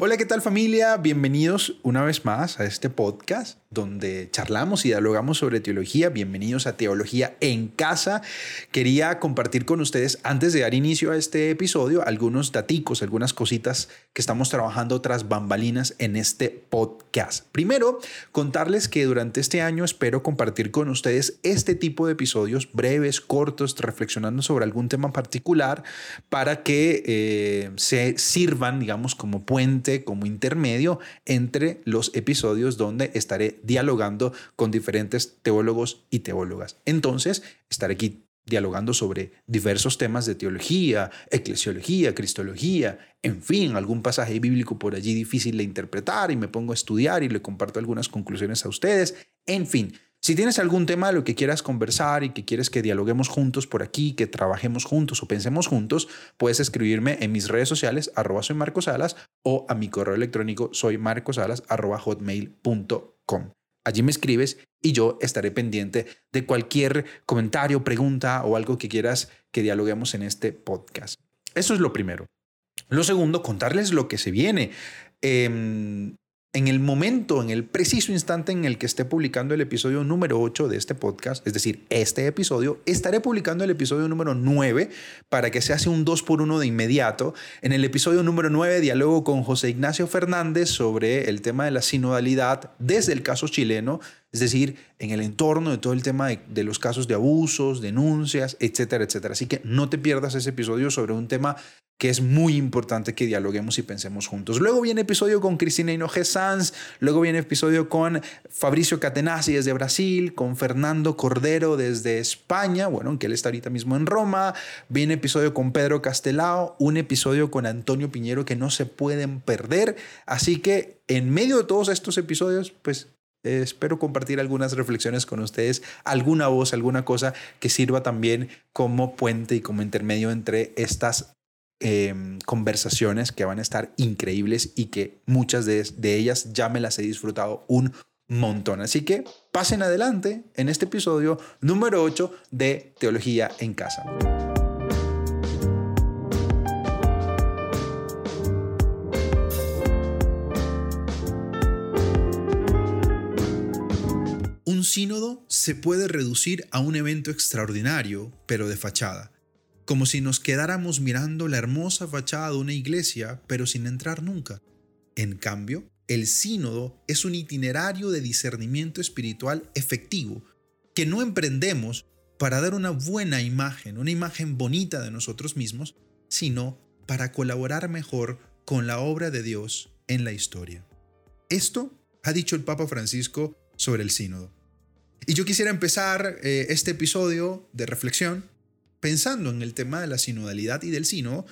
Hola, ¿qué tal familia? Bienvenidos una vez más a este podcast donde charlamos y dialogamos sobre teología. Bienvenidos a Teología en Casa. Quería compartir con ustedes, antes de dar inicio a este episodio, algunos daticos, algunas cositas que estamos trabajando tras bambalinas en este podcast. Primero, contarles que durante este año espero compartir con ustedes este tipo de episodios breves, cortos, reflexionando sobre algún tema particular para que eh, se sirvan, digamos, como puente como intermedio entre los episodios donde estaré dialogando con diferentes teólogos y teólogas. Entonces, estaré aquí dialogando sobre diversos temas de teología, eclesiología, cristología, en fin, algún pasaje bíblico por allí difícil de interpretar y me pongo a estudiar y le comparto algunas conclusiones a ustedes, en fin. Si tienes algún tema de lo que quieras conversar y que quieres que dialoguemos juntos por aquí, que trabajemos juntos o pensemos juntos, puedes escribirme en mis redes sociales, arroba soy o a mi correo electrónico soy marcosalas, arroba hotmail.com. Allí me escribes y yo estaré pendiente de cualquier comentario, pregunta o algo que quieras que dialoguemos en este podcast. Eso es lo primero. Lo segundo, contarles lo que se viene. Eh, en el momento, en el preciso instante en el que esté publicando el episodio número 8 de este podcast, es decir, este episodio, estaré publicando el episodio número 9 para que se hace un 2 por 1 de inmediato. En el episodio número 9 dialogo con José Ignacio Fernández sobre el tema de la sinodalidad desde el caso chileno, es decir, en el entorno de todo el tema de, los casos de abusos, denuncias, etcétera, etcétera. Así que no te pierdas ese episodio sobre un tema que es muy importante que dialoguemos y pensemos juntos. Luego viene episodio con Cristina Hinoje Sanz, luego viene episodio con Fabricio Catenazzi desde Brasil, con Fernando Cordero desde España, bueno, aunque él está ahorita mismo en Roma, viene episodio con Pedro Castelao, un episodio con Antonio Piñero que no se pueden perder, así que en medio de todos estos episodios, pues espero compartir algunas reflexiones con ustedes, alguna voz, alguna cosa que sirva también como puente y como intermedio entre estas Em, conversaciones que van a estar increíbles y que muchas de, de ellas ya me las he disfrutado un montón. Así que pasen adelante en este episodio número 8 de Teología en Casa. Sínodo se puede reducir a un evento extraordinario, pero de fachada como si nos quedáramos mirando la hermosa fachada de una iglesia, pero sin entrar nunca. En cambio, el sínodo es un itinerario de discernimiento espiritual efectivo, que no emprendemos para dar una buena imagen, una imagen bonita de nosotros mismos, sino para colaborar mejor con la obra de Dios en la historia. Esto ha dicho el Papa Francisco sobre el sínodo. Y yo quisiera empezar eh, este episodio de reflexión pensando en el tema de la sinodalidad y del sínodo,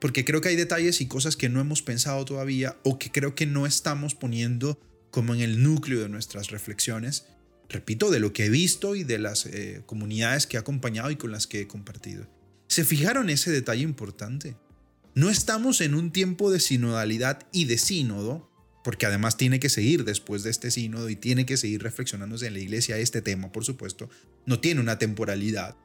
porque creo que hay detalles y cosas que no hemos pensado todavía o que creo que no estamos poniendo como en el núcleo de nuestras reflexiones, repito, de lo que he visto y de las eh, comunidades que he acompañado y con las que he compartido. ¿Se fijaron ese detalle importante? No estamos en un tiempo de sinodalidad y de sínodo, porque además tiene que seguir después de este sínodo y tiene que seguir reflexionándose en la iglesia este tema, por supuesto, no tiene una temporalidad,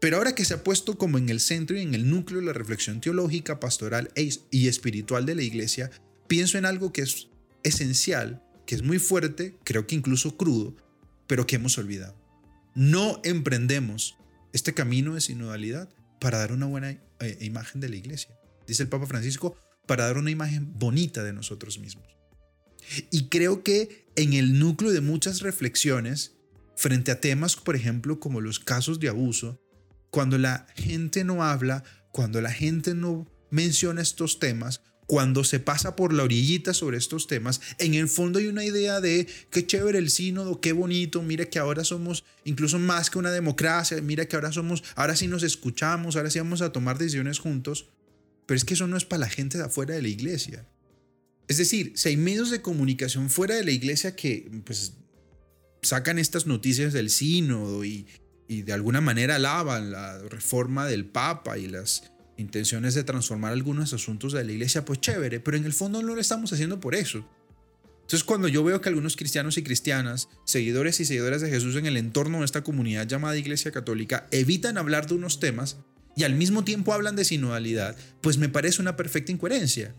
pero ahora que se ha puesto como en el centro y en el núcleo de la reflexión teológica, pastoral e y espiritual de la iglesia, pienso en algo que es esencial, que es muy fuerte, creo que incluso crudo, pero que hemos olvidado. No emprendemos este camino de sinodalidad para dar una buena eh, imagen de la iglesia. Dice el Papa Francisco, para dar una imagen bonita de nosotros mismos. Y creo que en el núcleo de muchas reflexiones, frente a temas, por ejemplo, como los casos de abuso, cuando la gente no habla, cuando la gente no menciona estos temas, cuando se pasa por la orillita sobre estos temas, en el fondo hay una idea de qué chévere el sínodo, qué bonito, mira que ahora somos incluso más que una democracia, mira que ahora somos, ahora sí nos escuchamos, ahora sí vamos a tomar decisiones juntos, pero es que eso no es para la gente de afuera de la iglesia. Es decir, si hay medios de comunicación fuera de la iglesia que pues sacan estas noticias del sínodo y, y de alguna manera alaban la reforma del Papa y las intenciones de transformar algunos asuntos de la iglesia, pues chévere, pero en el fondo no lo estamos haciendo por eso. Entonces cuando yo veo que algunos cristianos y cristianas, seguidores y seguidoras de Jesús en el entorno de esta comunidad llamada Iglesia Católica, evitan hablar de unos temas y al mismo tiempo hablan de sinodalidad, pues me parece una perfecta incoherencia.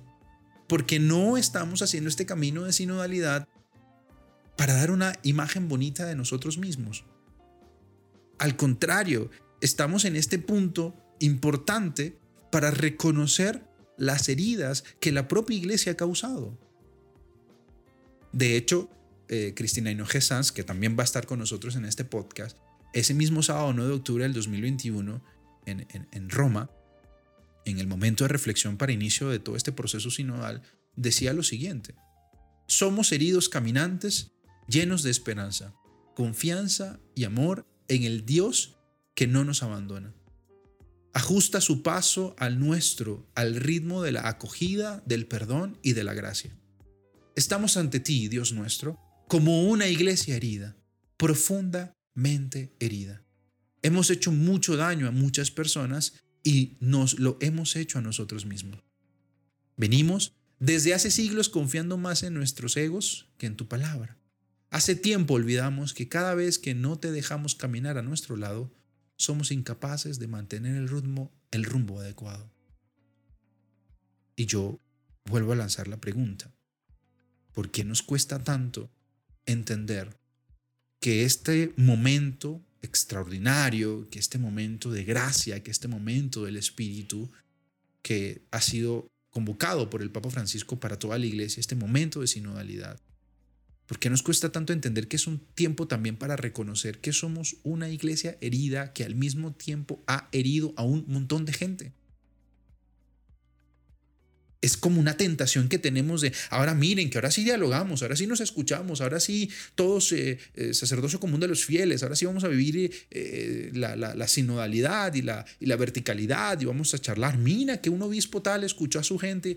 Porque no estamos haciendo este camino de sinodalidad para dar una imagen bonita de nosotros mismos. Al contrario, estamos en este punto importante para reconocer las heridas que la propia iglesia ha causado. De hecho, eh, Cristina Hinoje Sanz, que también va a estar con nosotros en este podcast, ese mismo sábado 9 de octubre del 2021 en, en Roma, en el momento de reflexión para inicio de todo este proceso sinodal, decía lo siguiente, somos heridos caminantes llenos de esperanza, confianza y amor en el Dios que no nos abandona. Ajusta su paso al nuestro, al ritmo de la acogida, del perdón y de la gracia. Estamos ante ti, Dios nuestro, como una iglesia herida, profundamente herida. Hemos hecho mucho daño a muchas personas y nos lo hemos hecho a nosotros mismos. Venimos desde hace siglos confiando más en nuestros egos que en tu palabra. Hace tiempo olvidamos que cada vez que no te dejamos caminar a nuestro lado, somos incapaces de mantener el ritmo, el rumbo adecuado. Y yo vuelvo a lanzar la pregunta. ¿Por qué nos cuesta tanto entender que este momento extraordinario, que este momento de gracia, que este momento del Espíritu que ha sido convocado por el Papa Francisco para toda la iglesia, este momento de sinodalidad, ¿Por qué nos cuesta tanto entender que es un tiempo también para reconocer que somos una iglesia herida que al mismo tiempo ha herido a un montón de gente? Es como una tentación que tenemos de, ahora miren, que ahora sí dialogamos, ahora sí nos escuchamos, ahora sí todos, eh, eh, sacerdocio común de los fieles, ahora sí vamos a vivir eh, la, sinodalidad y la, y la verticalidad y vamos a charlar. Mira que un obispo tal escuchó a su gente.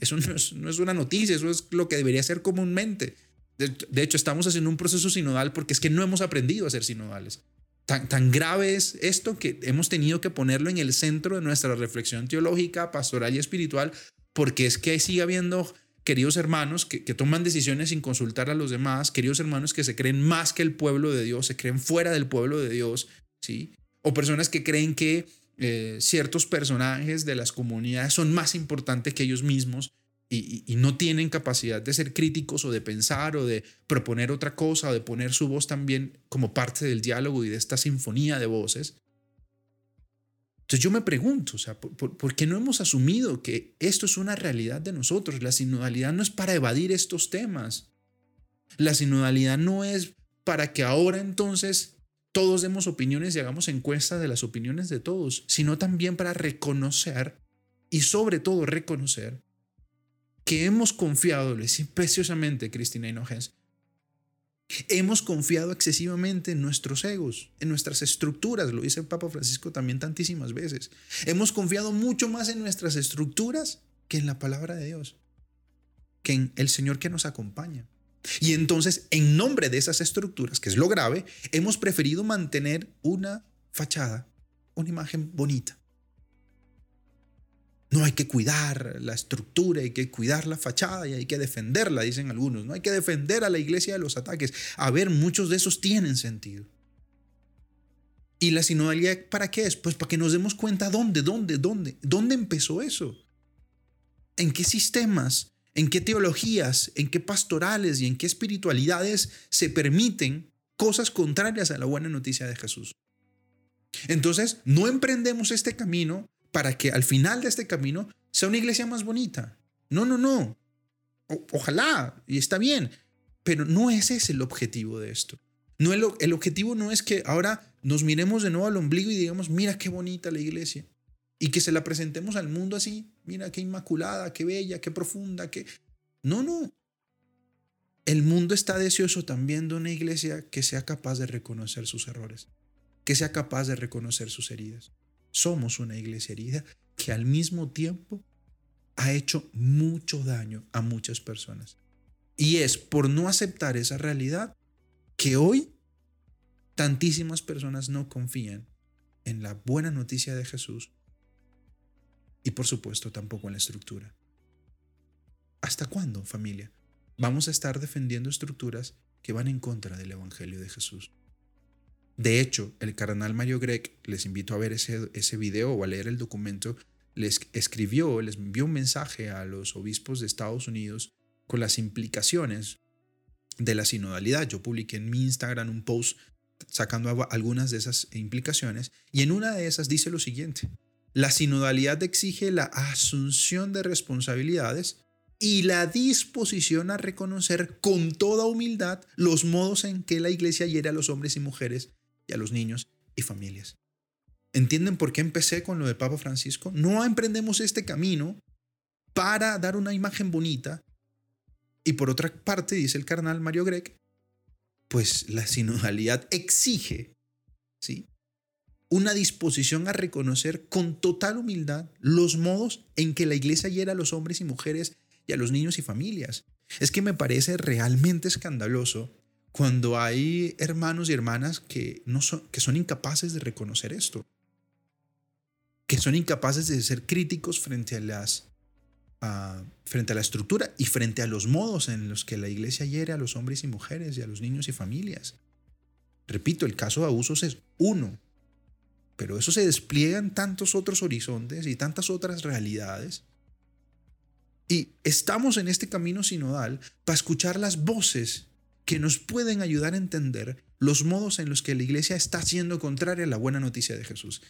Eso no es, no es una noticia, eso es lo que debería ser comúnmente. De, hecho, estamos haciendo un proceso sinodal porque es que no hemos aprendido a ser sinodales. Tan, tan, grave es esto que hemos tenido que ponerlo en el centro de nuestra reflexión teológica, pastoral y espiritual, porque es que sigue habiendo queridos hermanos que, toman decisiones sin consultar a los demás, queridos hermanos que se creen más que el pueblo de Dios, se creen fuera del pueblo de Dios, ¿sí? O personas que creen que eh, ciertos personajes de las comunidades son más importantes que ellos mismos y, no tienen capacidad de ser críticos o de pensar o de proponer otra cosa o de poner su voz también como parte del diálogo y de esta sinfonía de voces. Entonces yo me pregunto, o sea, ¿por, qué no hemos asumido que esto es una realidad de nosotros? La sinodalidad no es para evadir estos temas. La sinodalidad no es para que ahora entonces todos demos opiniones y hagamos encuestas de las opiniones de todos, sino también para reconocer y sobre todo reconocer que hemos confiado, preciosamente Cristina Hinojosa, hemos confiado excesivamente en nuestros egos, en nuestras estructuras, lo dice el Papa Francisco también tantísimas veces. Hemos confiado mucho más en nuestras estructuras que en la palabra de Dios, que en el Señor que nos acompaña. Y entonces, en nombre de esas estructuras, que es lo grave, hemos preferido mantener una fachada, una imagen bonita, no hay que cuidar la estructura, hay que cuidar la fachada y hay que defenderla, dicen algunos. No hay que defender a la iglesia de los ataques. A ver, muchos de esos tienen sentido. ¿Y la sinodalidad para qué es? Pues para que nos demos cuenta dónde, dónde, dónde, dónde empezó eso. ¿En qué sistemas, en qué teologías, en qué pastorales y en qué espiritualidades se permiten cosas contrarias a la buena noticia de Jesús? Entonces, no emprendemos este camino para que al final de este camino sea una iglesia más bonita. No, no, no. ojalá, y está bien, pero no ese es el objetivo de esto. No el, el objetivo no es que ahora nos miremos de nuevo al ombligo y digamos, mira qué bonita la iglesia. Y que se la presentemos al mundo así, mira qué inmaculada, qué bella, qué profunda, qué... No, no. El mundo está deseoso también de una iglesia que sea capaz de reconocer sus errores, que sea capaz de reconocer sus heridas somos una iglesia herida que al mismo tiempo ha hecho mucho daño a muchas personas. Y es por no aceptar esa realidad que hoy tantísimas personas no confían en la buena noticia de Jesús y por supuesto tampoco en la estructura. ¿Hasta cuándo, familia? Vamos a estar defendiendo estructuras que van en contra del Evangelio de Jesús. De hecho, el cardenal Mario Grec, les invito a ver ese, ese video o a leer el documento les escribió, les envió un mensaje a los obispos de Estados Unidos con las implicaciones de la sinodalidad. Yo publiqué en mi Instagram un post sacando algunas de esas implicaciones y en una de esas dice lo siguiente. La sinodalidad exige la asunción de responsabilidades y la disposición a reconocer con toda humildad los modos en que la iglesia hiere a los hombres y mujeres y a los niños y familias. ¿Entienden por qué empecé con lo de Papa Francisco? No emprendemos este camino para dar una imagen bonita. Y por otra parte, dice el carnal Mario Grec, pues la sinodalidad exige ¿sí? una disposición a reconocer con total humildad los modos en que la iglesia hiera a los hombres y mujeres y a los niños y familias. Es que me parece realmente escandaloso cuando hay hermanos y hermanas que, no son, que son incapaces de reconocer esto, que son incapaces de ser críticos frente a, las, frente a la estructura y frente a los modos en los que la iglesia hiere a los hombres y mujeres y a los niños y familias. Repito, el caso de abusos es uno, pero eso se despliega en tantos otros horizontes y tantas otras realidades y estamos en este camino sinodal para escuchar las voces que nos pueden ayudar a entender los modos en los que la iglesia está siendo contraria a la buena noticia de Jesús.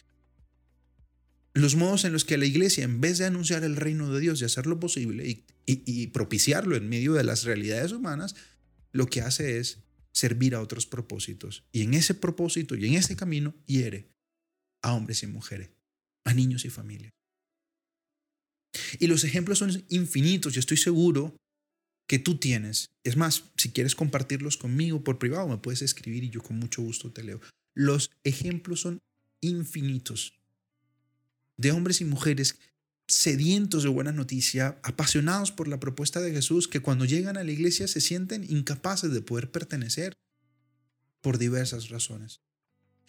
Los modos en los que la iglesia, en vez de anunciar el reino de Dios y hacer lo posible y, propiciarlo en medio de las realidades humanas, lo que hace es servir a otros propósitos. Y en ese propósito y en ese camino hiere a hombres y mujeres, a niños y familias. Y los ejemplos son infinitos. Yo estoy seguro que tú tienes. Es más, si quieres compartirlos conmigo por privado, me puedes escribir y yo con mucho gusto te leo. Los ejemplos son infinitos de hombres y mujeres sedientos de buena noticia, apasionados por la propuesta de Jesús, que cuando llegan a la iglesia se sienten incapaces de poder pertenecer por diversas razones.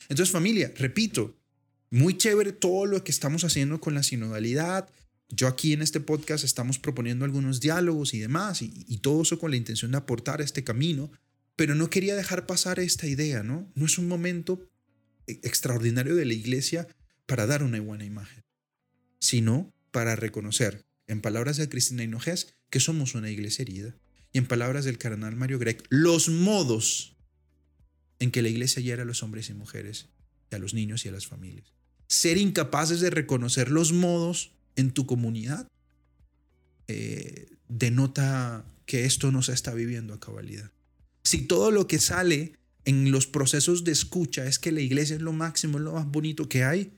Entonces familia, repito, muy chévere todo lo que estamos haciendo con la sinodalidad, yo aquí en este podcast estamos proponiendo algunos diálogos y demás, y, todo eso con la intención de aportar a este camino, pero no quería dejar pasar esta idea, ¿no? No es un momento e, extraordinario de la iglesia para dar una buena imagen, sino para reconocer, en palabras de Cristina Hinojés, que somos una iglesia herida, y en palabras del cardenal Mario Grec, los modos en que la iglesia hiera a los hombres y mujeres, y a los niños y a las familias. Ser incapaces de reconocer los modos en tu comunidad, eh, denota que esto no se está viviendo a cabalidad. Si todo lo que sale en los procesos de escucha es que la iglesia es lo máximo, es lo más bonito que hay,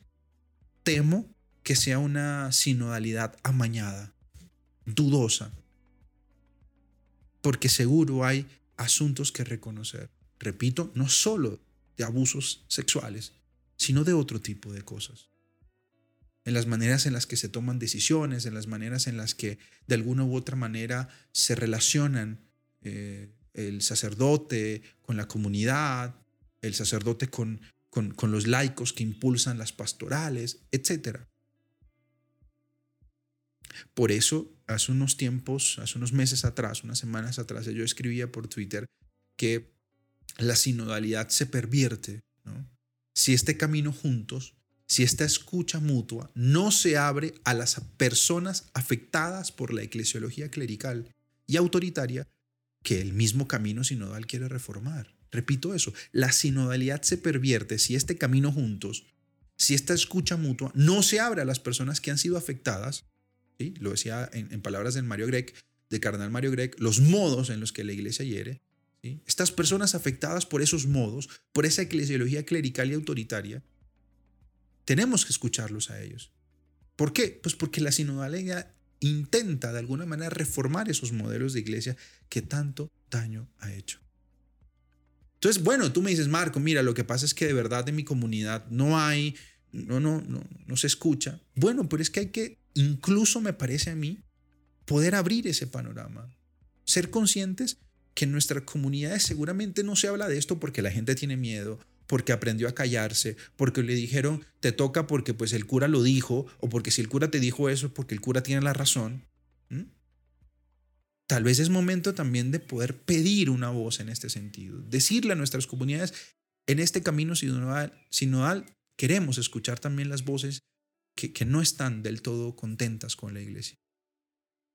temo que sea una sinodalidad amañada, dudosa, porque seguro hay asuntos que reconocer. Repito, no solo de abusos sexuales, sino de otro tipo de cosas en las maneras en las que se toman decisiones, en las maneras en las que de alguna u otra manera se relacionan eh, el sacerdote con la comunidad, el sacerdote con, con, los laicos que impulsan las pastorales, etc. Por eso, hace unos tiempos, hace unos meses atrás, unas semanas atrás, yo escribía por Twitter que la sinodalidad se pervierte si este camino juntos si esta escucha mutua no se abre a las personas afectadas por la eclesiología clerical y autoritaria que el mismo camino sinodal quiere reformar. Repito eso, la sinodalidad se pervierte si este camino juntos, si esta escucha mutua no se abre a las personas que han sido afectadas, ¿sí? lo decía en, palabras del Mario Grec, de Cardenal Mario Grec, los modos en los que la iglesia hiere, estas personas afectadas por esos modos, por esa eclesiología clerical y autoritaria, tenemos que escucharlos a ellos. ¿Por qué? Pues porque la sinodalidad intenta de alguna manera reformar esos modelos de iglesia que tanto daño ha hecho. Entonces, bueno, tú me dices, Marco, mira, lo que pasa es que de verdad en mi comunidad no hay, no, no, no, no se escucha. Bueno, pero es que hay que, incluso me parece a mí, poder abrir ese panorama. Ser conscientes que en nuestras comunidades seguramente no se habla de esto porque la gente tiene miedo porque aprendió a callarse, porque le dijeron, te toca porque pues el cura lo dijo, o porque si el cura te dijo eso, porque el cura tiene la razón. Tal vez es momento también de poder pedir una voz en este sentido, decirle a nuestras comunidades, en este camino sinodal, sinodal queremos escuchar también las voces que no están del todo contentas con la iglesia.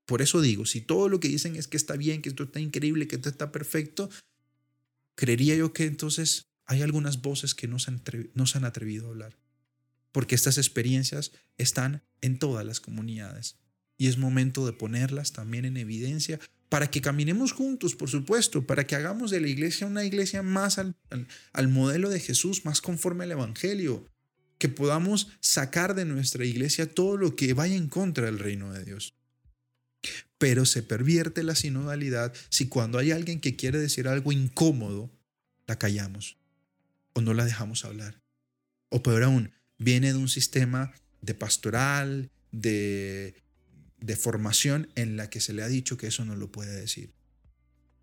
Por eso digo, si todo lo que dicen es que está bien, que esto está increíble, que esto está perfecto, creería yo que entonces hay algunas voces que no se han, atrevido a hablar. Porque estas experiencias están en todas las comunidades. Y es momento de ponerlas también en evidencia para que caminemos juntos, por supuesto, para que hagamos de la iglesia una iglesia más al, al, modelo de Jesús, más conforme al Evangelio, que podamos sacar de nuestra iglesia todo lo que vaya en contra del reino de Dios. Pero se pervierte la sinodalidad si cuando hay alguien que quiere decir algo incómodo, la callamos o no la dejamos hablar. O peor aún, viene de un sistema de pastoral, de, de formación en la que se le ha dicho que eso no lo puede decir,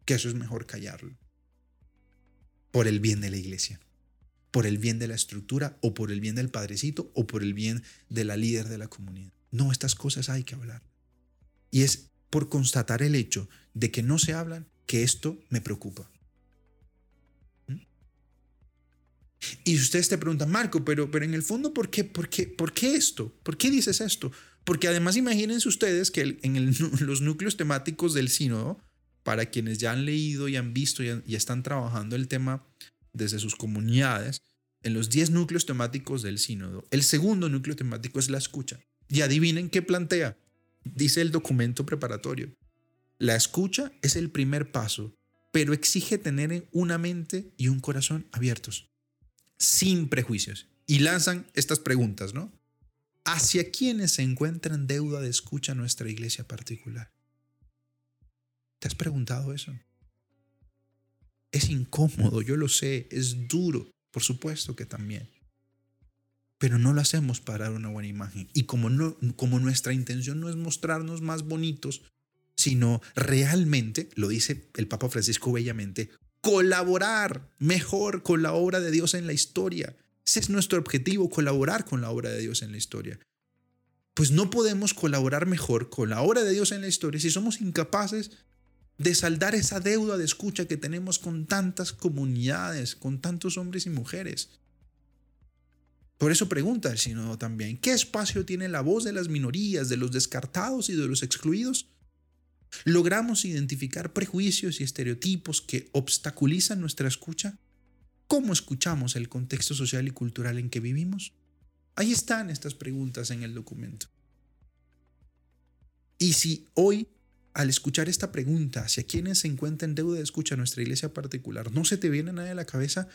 que eso es mejor callarlo, por el bien de la iglesia, por el bien de la estructura o por el bien del padrecito o por el bien de la líder de la comunidad. No, estas cosas hay que hablar. Y es por constatar el hecho de que no se hablan que esto me preocupa. Y ustedes te preguntan, Marco, pero, pero en el fondo, ¿por qué, por, qué, ¿por qué esto? ¿Por qué dices esto? Porque además imagínense ustedes que en los núcleos temáticos del sínodo, para quienes ya han leído y han visto y, y están trabajando el tema desde sus comunidades, en los 10 núcleos temáticos del sínodo, el segundo núcleo temático es la escucha. Y adivinen qué plantea, dice el documento preparatorio. La escucha es el primer paso, pero exige tener una mente y un corazón abiertos sin prejuicios. Y lanzan estas preguntas, ¿no? ¿Hacia quiénes se encuentra en deuda de escucha nuestra iglesia particular? ¿Te has preguntado eso? Es incómodo, yo lo sé, es duro, por supuesto que también. Pero no lo hacemos para dar una buena imagen. Y como, no, como nuestra intención no es mostrarnos más bonitos, sino realmente, lo dice el Papa Francisco bellamente, colaborar mejor con la obra de Dios en la historia. Ese es nuestro objetivo, colaborar con la obra de Dios en la historia. Pues no podemos colaborar mejor con la obra de Dios en la historia si somos incapaces de saldar esa deuda de escucha que tenemos con tantas comunidades, con tantos hombres y mujeres. Por eso pregunta el sínodo también, ¿qué espacio tiene la voz de las minorías, de los descartados y de los excluidos? ¿Logramos identificar prejuicios y estereotipos que obstaculizan nuestra escucha? ¿Cómo escuchamos el contexto social y cultural en que vivimos? Ahí están estas preguntas en el documento. Y si hoy, al escuchar esta pregunta hacia quienes se encuentran en deuda de escucha en nuestra iglesia particular, no se te viene nada a la cabeza,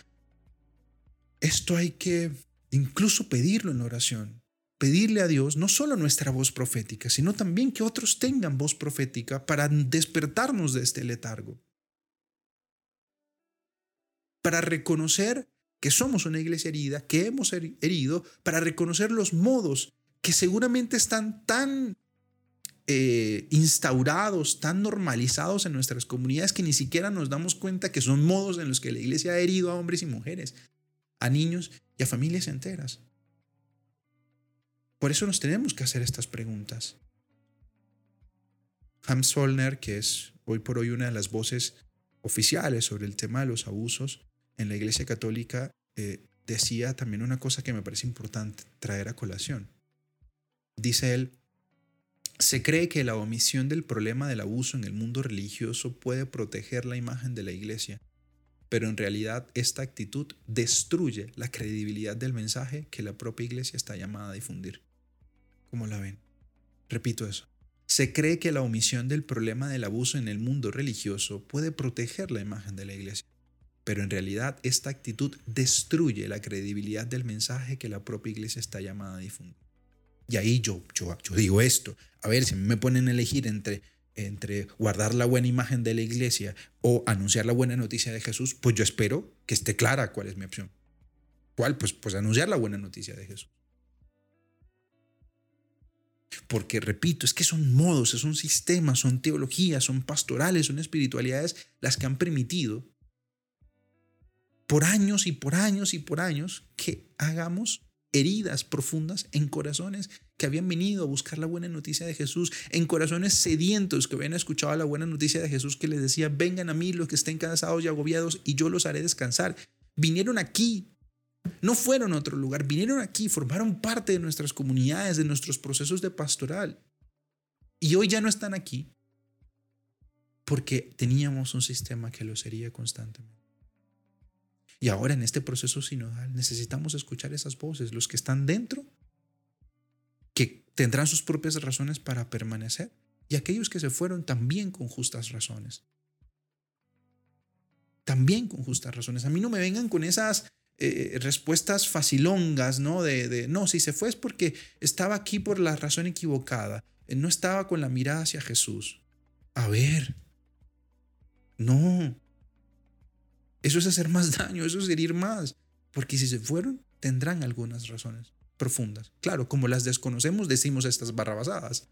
esto hay que incluso pedirlo en la oración pedirle a Dios no solo nuestra voz profética, sino también que otros tengan voz profética para despertarnos de este letargo. Para reconocer que somos una iglesia herida, que hemos herido, para reconocer los modos que seguramente están tan eh, instaurados, tan normalizados en nuestras comunidades que ni siquiera nos damos cuenta que son modos en los que la iglesia ha herido a hombres y mujeres, a niños y a familias enteras. Por eso nos tenemos que hacer estas preguntas. Hans Zollner, que es hoy por hoy una de las voces oficiales sobre el tema de los abusos en la Iglesia Católica, eh, decía también una cosa que me parece importante traer a colación. Dice él, se cree que la omisión del problema del abuso en el mundo religioso puede proteger la imagen de la Iglesia, pero en realidad esta actitud destruye la credibilidad del mensaje que la propia Iglesia está llamada a difundir. ¿Cómo la ven? Repito eso. Se cree que la omisión del problema del abuso en el mundo religioso puede proteger la imagen de la iglesia, pero en realidad esta actitud destruye la credibilidad del mensaje que la propia iglesia está llamada a difundir. Y ahí yo, yo, yo digo esto, a ver, si me ponen a elegir entre, entre guardar la buena imagen de la iglesia o anunciar la buena noticia de Jesús, pues yo espero que esté clara cuál es mi opción. ¿Cuál? Pues, pues anunciar la buena noticia de Jesús. Porque, repito, es que son modos, son sistemas, son teologías, son pastorales, son espiritualidades las que han permitido por años y por años y por años que hagamos heridas profundas en corazones que habían venido a buscar la buena noticia de Jesús, en corazones sedientos que habían escuchado la buena noticia de Jesús que les decía, vengan a mí los que estén cansados y agobiados y yo los haré descansar. Vinieron aquí No fueron a otro lugar, vinieron aquí, formaron parte de nuestras comunidades, de nuestros procesos de pastoral. Y hoy ya no están aquí porque teníamos un sistema que lo sería constantemente. Y ahora en este proceso sinodal necesitamos escuchar esas voces, los que están dentro, tendrán sus propias razones para permanecer, y aquellos que se fueron también con justas razones. También con justas razones. A mí no me vengan con esas eh, respuestas facilongas, ¿no? De, de, no, si se fue es porque estaba aquí por la razón equivocada, eh, no estaba con la mirada hacia Jesús. A ver, no, eso es hacer más daño, eso es herir más, porque si se fueron, tendrán algunas razones profundas. Claro, como las desconocemos, decimos estas barrabasadas.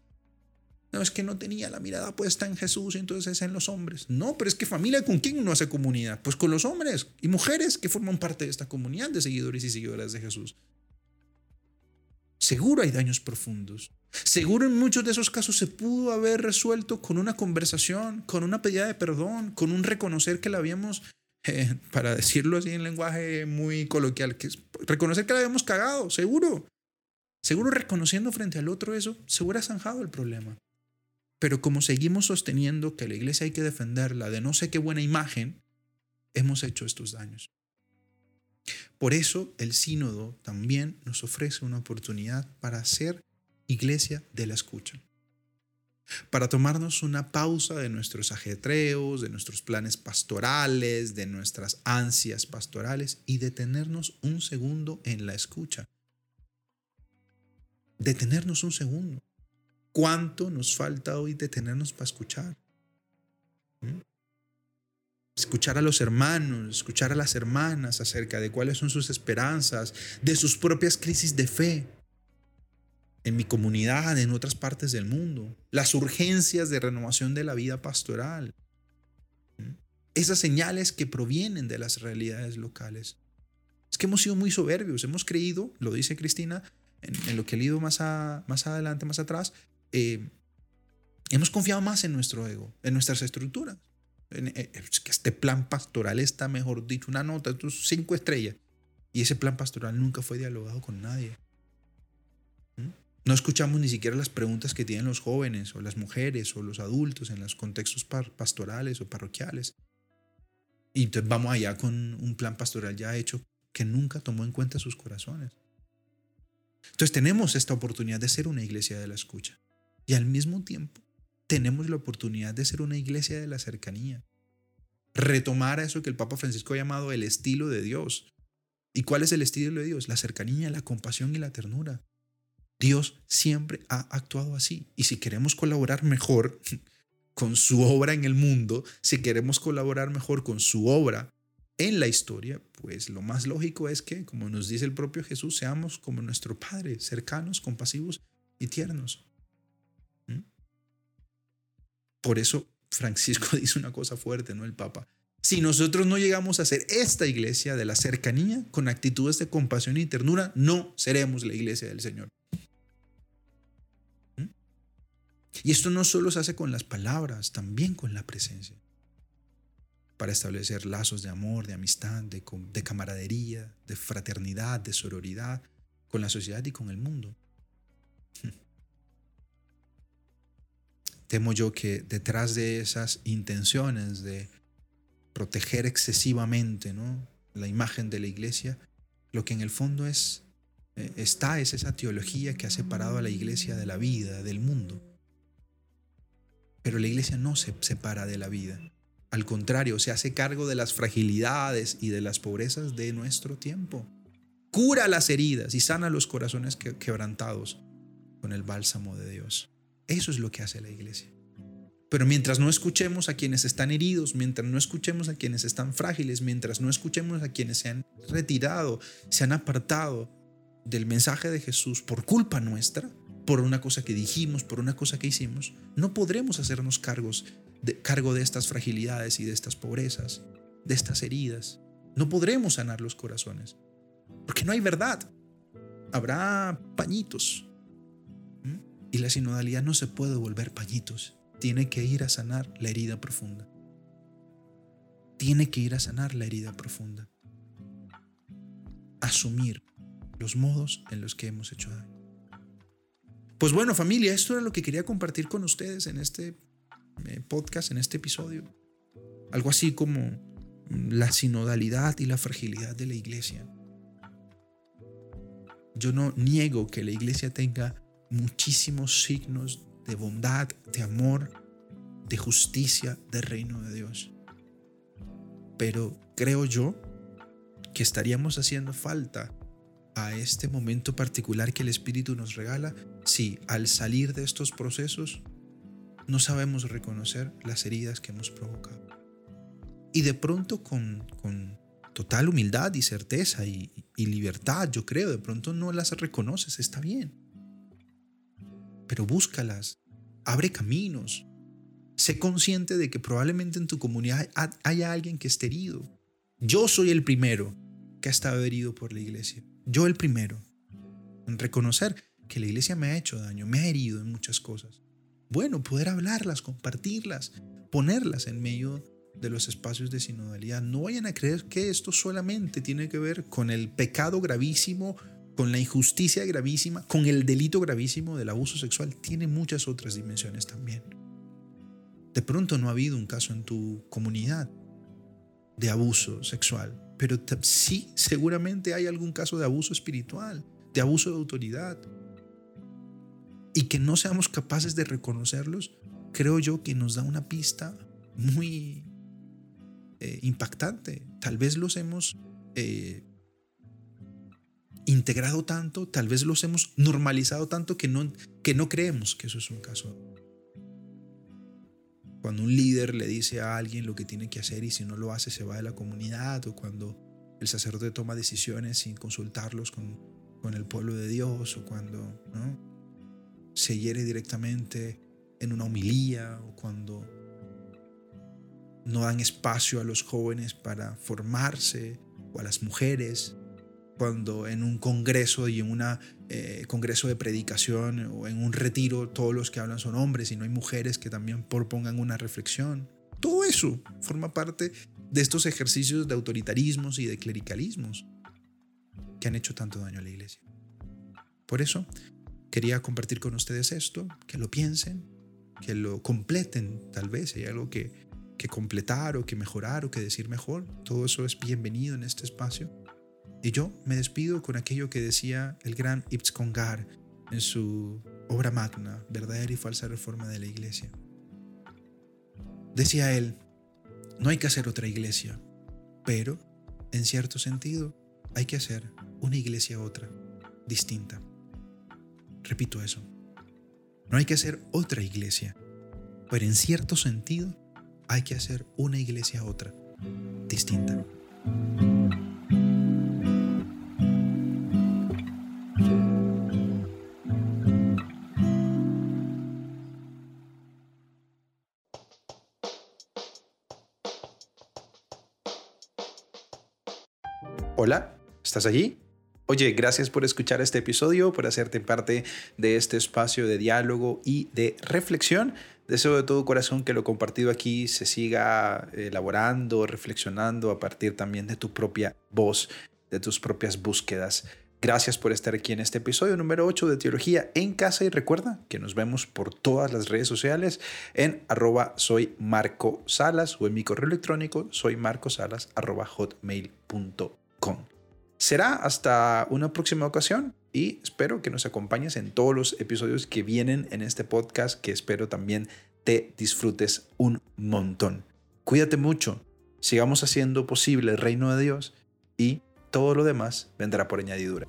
No, es que no tenía la mirada puesta en Jesús y entonces es en los hombres. No, pero es que familia, ¿con quién uno hace comunidad? Pues con los hombres y mujeres que forman parte de esta comunidad de seguidores y seguidoras de Jesús. Seguro hay daños profundos. Seguro en muchos de esos casos se pudo haber resuelto con una conversación, con una pedida de perdón, con un reconocer que la habíamos, eh, para decirlo así en lenguaje muy coloquial, que reconocer que la habíamos cagado, seguro. Seguro reconociendo frente al otro eso, se hubiera zanjado el problema. Pero como seguimos sosteniendo que la iglesia hay que defenderla de no sé qué buena imagen, hemos hecho estos daños. Por eso el sínodo también nos ofrece una oportunidad para ser iglesia de la escucha. Para tomarnos una pausa de nuestros ajetreos, de nuestros planes pastorales, de nuestras ansias pastorales y detenernos un segundo en la escucha. Detenernos un segundo. ¿Cuánto nos falta hoy detenernos para escuchar? ¿Mm? Escuchar a los hermanos, escuchar a las hermanas acerca de cuáles son sus esperanzas, de sus propias crisis de fe en mi comunidad, en otras partes del mundo, las urgencias de renovación de la vida pastoral, esas señales que provienen de las realidades locales. Es que hemos sido muy soberbios, hemos creído, lo dice Cristina, en, lo que he leído más, más adelante, más atrás, eh, hemos confiado más en nuestro ego, en nuestras estructuras. Eh, que este plan pastoral está, mejor dicho, una nota, cinco estrellas. Y ese plan pastoral nunca fue dialogado con nadie. No escuchamos ni siquiera las preguntas que tienen los jóvenes o las mujeres o los adultos en los contextos pastorales o parroquiales. Y entonces vamos allá con un plan pastoral ya hecho que nunca tomó en cuenta sus corazones. Entonces tenemos esta oportunidad de ser una iglesia de la escucha. Y al mismo tiempo tenemos la oportunidad de ser una iglesia de la cercanía. Retomar a eso que el Papa Francisco ha llamado el estilo de Dios. ¿Y cuál es el estilo de Dios? La cercanía, la compasión y la ternura. Dios siempre ha actuado así. Y si queremos colaborar mejor con su obra en el mundo, si queremos colaborar mejor con su obra en la historia, pues lo más lógico es que, como nos dice el propio Jesús, seamos como nuestro Padre, cercanos, compasivos y tiernos. Por eso Francisco dice una cosa fuerte, ¿no? El Papa. Si nosotros no llegamos a ser esta iglesia de la cercanía con actitudes de compasión y ternura, no seremos la iglesia del Señor. Y esto no solo se hace con las palabras, también con la presencia. Para establecer lazos de amor, de amistad, de, de camaradería, de fraternidad, de sororidad con la sociedad y con el mundo. Temo yo que detrás de esas intenciones de proteger excesivamente ¿no? la imagen de la iglesia, lo que en el fondo es, eh, está es esa teología que ha separado a la iglesia de la vida, del mundo. Pero la iglesia no se separa de la vida. Al contrario, se hace cargo de las fragilidades y de las pobrezas de nuestro tiempo. Cura las heridas y sana los corazones quebrantados con el bálsamo de Dios. Eso es lo que hace la iglesia. Pero mientras no escuchemos a quienes están heridos, mientras no escuchemos a quienes están frágiles, mientras no escuchemos a quienes se han retirado, se han apartado del mensaje de Jesús por culpa nuestra, por una cosa que dijimos, por una cosa que hicimos, no podremos hacernos cargos de, cargo de estas fragilidades y de estas pobrezas, de estas heridas. No podremos sanar los corazones, porque no hay verdad. Habrá pañitos, y la sinodalidad no se puede volver pañitos. Tiene que ir a sanar la herida profunda. Tiene que ir a sanar la herida profunda. asumir los modos en los que hemos hecho daño. Pues bueno, familia, esto era lo que quería compartir con ustedes en este eh, podcast, en este episodio. Algo así como mm, la sinodalidad y la fragilidad de la iglesia. Yo no niego que la iglesia tenga muchísimos signos de bondad, de amor, de justicia, de reino de Dios. Pero creo yo que estaríamos haciendo falta a este momento particular que el Espíritu nos regala si al salir de estos procesos no sabemos reconocer las heridas que hemos provocado. Y de pronto con, con total humildad y certeza y, y libertad, yo creo, de pronto no las reconoces, está bien. Pero búscalas, abre caminos, sé consciente de que probablemente en tu comunidad haya alguien que esté herido. Yo soy el primero que ha estado herido por la iglesia. Yo el primero. En reconocer que la iglesia me ha hecho daño, me ha herido en muchas cosas. Bueno, poder hablarlas, compartirlas, ponerlas en medio de los espacios de sinodalidad. No vayan a creer que esto solamente tiene que ver con el pecado gravísimo, con la injusticia gravísima, con el delito gravísimo del abuso sexual. Tiene muchas otras dimensiones también. De pronto no ha habido un caso en tu comunidad de abuso sexual, pero sí seguramente hay algún caso de abuso espiritual, de abuso de autoridad. Y que no seamos capaces de reconocerlos, creo yo que nos da una pista muy eh, impactante. Tal vez los hemos eh, integrado tanto, tal vez los hemos normalizado tanto que no, que no creemos que eso es un caso cuando un líder le dice a alguien lo que tiene que hacer y si no lo hace se va de la comunidad, o cuando el sacerdote toma decisiones sin consultarlos con, con el pueblo de Dios, o cuando. Se hiere directamente en una homilía, o cuando no dan espacio a los jóvenes para formarse, o a las mujeres, cuando en un congreso y en un eh, congreso de predicación o en un retiro todos los que hablan son hombres y no hay mujeres que también propongan una reflexión. Todo eso forma parte de estos ejercicios de autoritarismos y de clericalismos que han hecho tanto daño a la iglesia. Por eso quería compartir con ustedes esto, que lo piensen, que lo completen tal vez, hay algo que, que completar o que mejorar o que decir mejor. Todo eso es bienvenido en este espacio y yo me despido con aquello que decía el gran Ibn Congar en su obra magna, Verdadera y Falsa Reforma de la Iglesia. Decía él, no hay que hacer otra iglesia, pero, en cierto sentido, hay que hacer una iglesia otra, distinta. Repito eso, no hay que hacer otra iglesia, pero en cierto sentido, hay que hacer una iglesia otra, distinta. Hola, ¿estás allí? Oye, gracias por escuchar este episodio, por hacerte parte de este espacio de diálogo y de reflexión. Deseo de todo corazón que lo compartido aquí se siga elaborando, reflexionando a partir también de tu propia voz, de tus propias búsquedas. Gracias por estar aquí en este episodio número 8 de Teología en Casa y recuerda que nos vemos por todas las redes sociales en arroba soy Marco Salas o en mi correo electrónico soy marcosalas arroba hotmail.com. Será hasta una próxima ocasión y espero que nos acompañes en todos los episodios que vienen en este podcast que espero también te disfrutes un montón. Cuídate mucho, sigamos haciendo posible el reino de Dios y todo lo demás vendrá por añadidura.